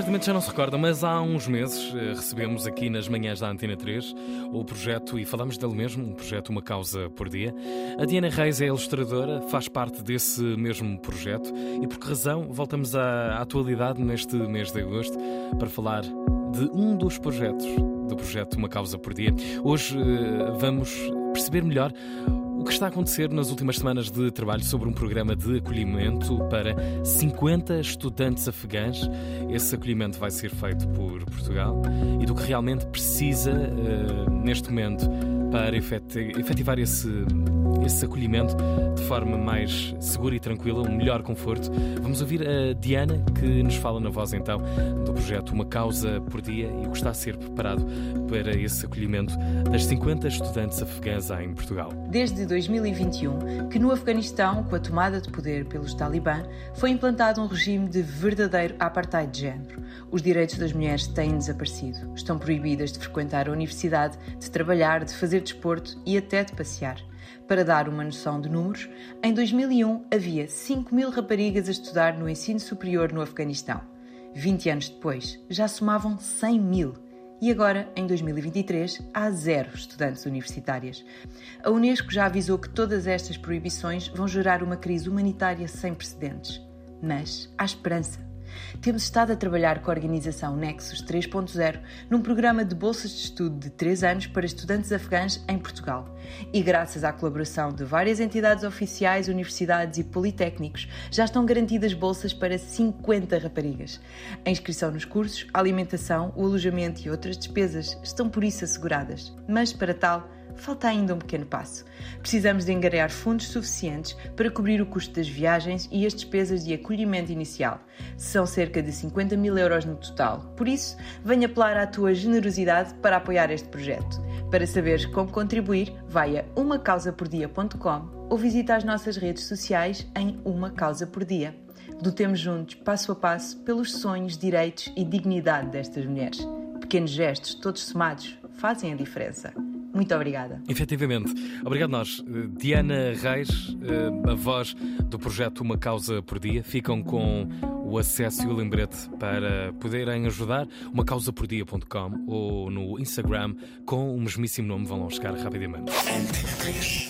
certamente já não se recordam, mas há uns meses eh, recebemos aqui nas manhãs da Antena 3 o projeto, e falamos dele mesmo, um projeto Uma Causa por Dia. A Diana Reis é ilustradora, faz parte desse mesmo projeto e por que razão voltamos à atualidade neste mês de agosto para falar de um dos projetos do projeto Uma Causa por Dia. Hoje eh, vamos perceber melhor o que está a acontecer nas últimas semanas de trabalho sobre um programa de acolhimento para 50 estudantes afegãs. Esse acolhimento vai ser feito por Portugal e do que realmente precisa uh, neste momento para efetivar esse, esse acolhimento de forma mais segura e tranquila, um melhor conforto. Vamos ouvir a Diana, que nos fala na voz então do projeto Uma Causa por Dia e o que está a ser preparado para esse acolhimento das 50 estudantes afegãs em Portugal. Desde 2021, que no Afeganistão, com a tomada de poder pelos talibã, foi implantado um regime de verdadeiro apartheid de género. Os direitos das mulheres têm desaparecido. Estão proibidas de frequentar a universidade, de trabalhar, de fazer desporto e até de passear. Para dar uma noção de números, em 2001 havia 5 mil raparigas a estudar no ensino superior no Afeganistão. 20 anos depois, já somavam 100 mil. E agora, em 2023, há zero estudantes universitárias. A Unesco já avisou que todas estas proibições vão gerar uma crise humanitária sem precedentes. Mas há esperança. Temos estado a trabalhar com a organização Nexus 3.0 num programa de bolsas de estudo de 3 anos para estudantes afegãs em Portugal. E graças à colaboração de várias entidades oficiais, universidades e politécnicos, já estão garantidas bolsas para 50 raparigas. A inscrição nos cursos, a alimentação, o alojamento e outras despesas estão por isso asseguradas. Mas para tal, falta ainda um pequeno passo. Precisamos de engarear fundos suficientes para cobrir o custo das viagens e as despesas de acolhimento inicial. São cerca de 50 mil euros no total. Por isso, venho apelar à tua generosidade para apoiar este projeto. Para saberes como contribuir, vai a umacausapordia.com ou visita as nossas redes sociais em Uma Causa por Dia. Lutemos juntos, passo a passo, pelos sonhos, direitos e dignidade destas mulheres. Pequenos gestos, todos somados, fazem a diferença. Muito obrigada. Efetivamente. Obrigado nós. Eh, Diana Reis, eh, a voz do projeto Uma Causa por Dia, ficam com o acesso e o lembrete para poderem ajudar umacausapordia.com ou no Instagram com o mesmíssimo nome, vão lá chegar rapidamente.